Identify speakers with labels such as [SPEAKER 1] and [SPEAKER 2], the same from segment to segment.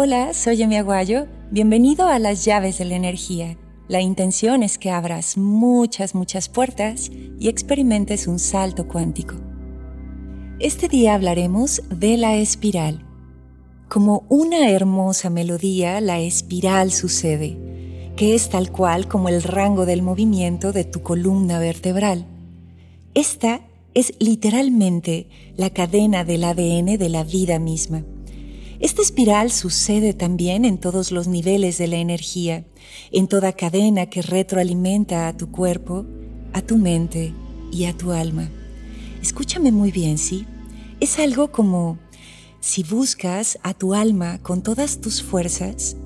[SPEAKER 1] Hola, soy Emi Aguayo. Bienvenido a las llaves de la energía. La intención es que abras muchas, muchas puertas y experimentes un salto cuántico. Este día hablaremos de la espiral. Como una hermosa melodía, la espiral sucede, que es tal cual como el rango del movimiento de tu columna vertebral. Esta es literalmente la cadena del ADN de la vida misma. Esta espiral sucede también en todos los niveles de la energía, en toda cadena que retroalimenta a tu cuerpo, a tu mente y a tu alma. Escúchame muy bien, ¿sí? Es algo como si buscas a tu alma con todas tus fuerzas,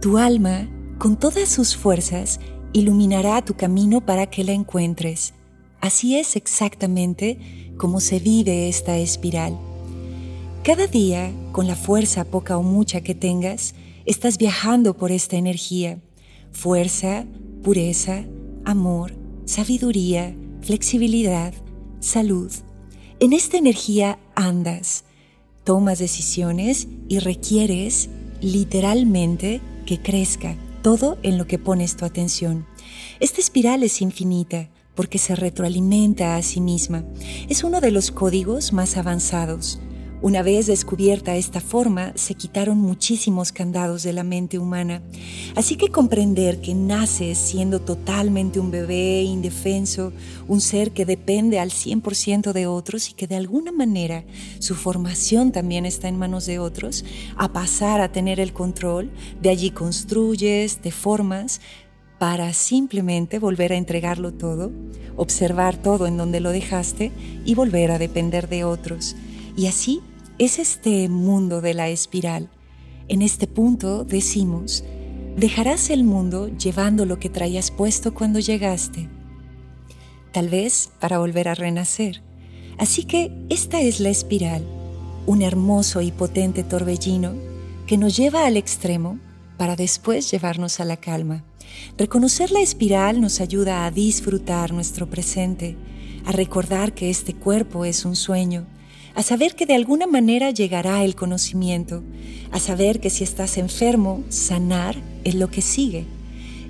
[SPEAKER 1] tu alma, con todas sus fuerzas, iluminará tu camino para que la encuentres. Así es exactamente como se vive esta espiral. Cada día, con la fuerza poca o mucha que tengas, estás viajando por esta energía. Fuerza, pureza, amor, sabiduría, flexibilidad, salud. En esta energía andas, tomas decisiones y requieres literalmente que crezca todo en lo que pones tu atención. Esta espiral es infinita porque se retroalimenta a sí misma. Es uno de los códigos más avanzados. Una vez descubierta esta forma, se quitaron muchísimos candados de la mente humana. Así que comprender que naces siendo totalmente un bebé indefenso, un ser que depende al 100% de otros y que de alguna manera su formación también está en manos de otros, a pasar a tener el control, de allí construyes, te formas, para simplemente volver a entregarlo todo, observar todo en donde lo dejaste y volver a depender de otros. Y así es este mundo de la espiral. En este punto decimos, dejarás el mundo llevando lo que traías puesto cuando llegaste, tal vez para volver a renacer. Así que esta es la espiral, un hermoso y potente torbellino que nos lleva al extremo para después llevarnos a la calma. Reconocer la espiral nos ayuda a disfrutar nuestro presente, a recordar que este cuerpo es un sueño, a saber que de alguna manera llegará el conocimiento, a saber que si estás enfermo, sanar es lo que sigue.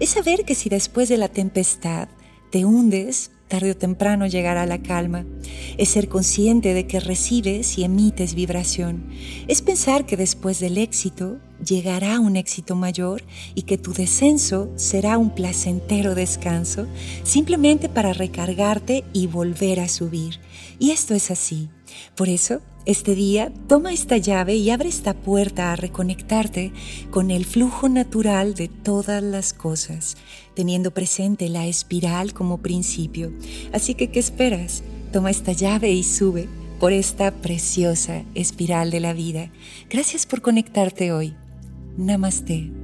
[SPEAKER 1] Es saber que si después de la tempestad te hundes, tarde o temprano llegará la calma. Es ser consciente de que recibes y emites vibración. Es pensar que después del éxito llegará un éxito mayor y que tu descenso será un placentero descanso simplemente para recargarte y volver a subir. Y esto es así. Por eso, este día toma esta llave y abre esta puerta a reconectarte con el flujo natural de todas las cosas, teniendo presente la espiral como principio. Así que, ¿qué esperas? Toma esta llave y sube por esta preciosa espiral de la vida. Gracias por conectarte hoy. Namaste.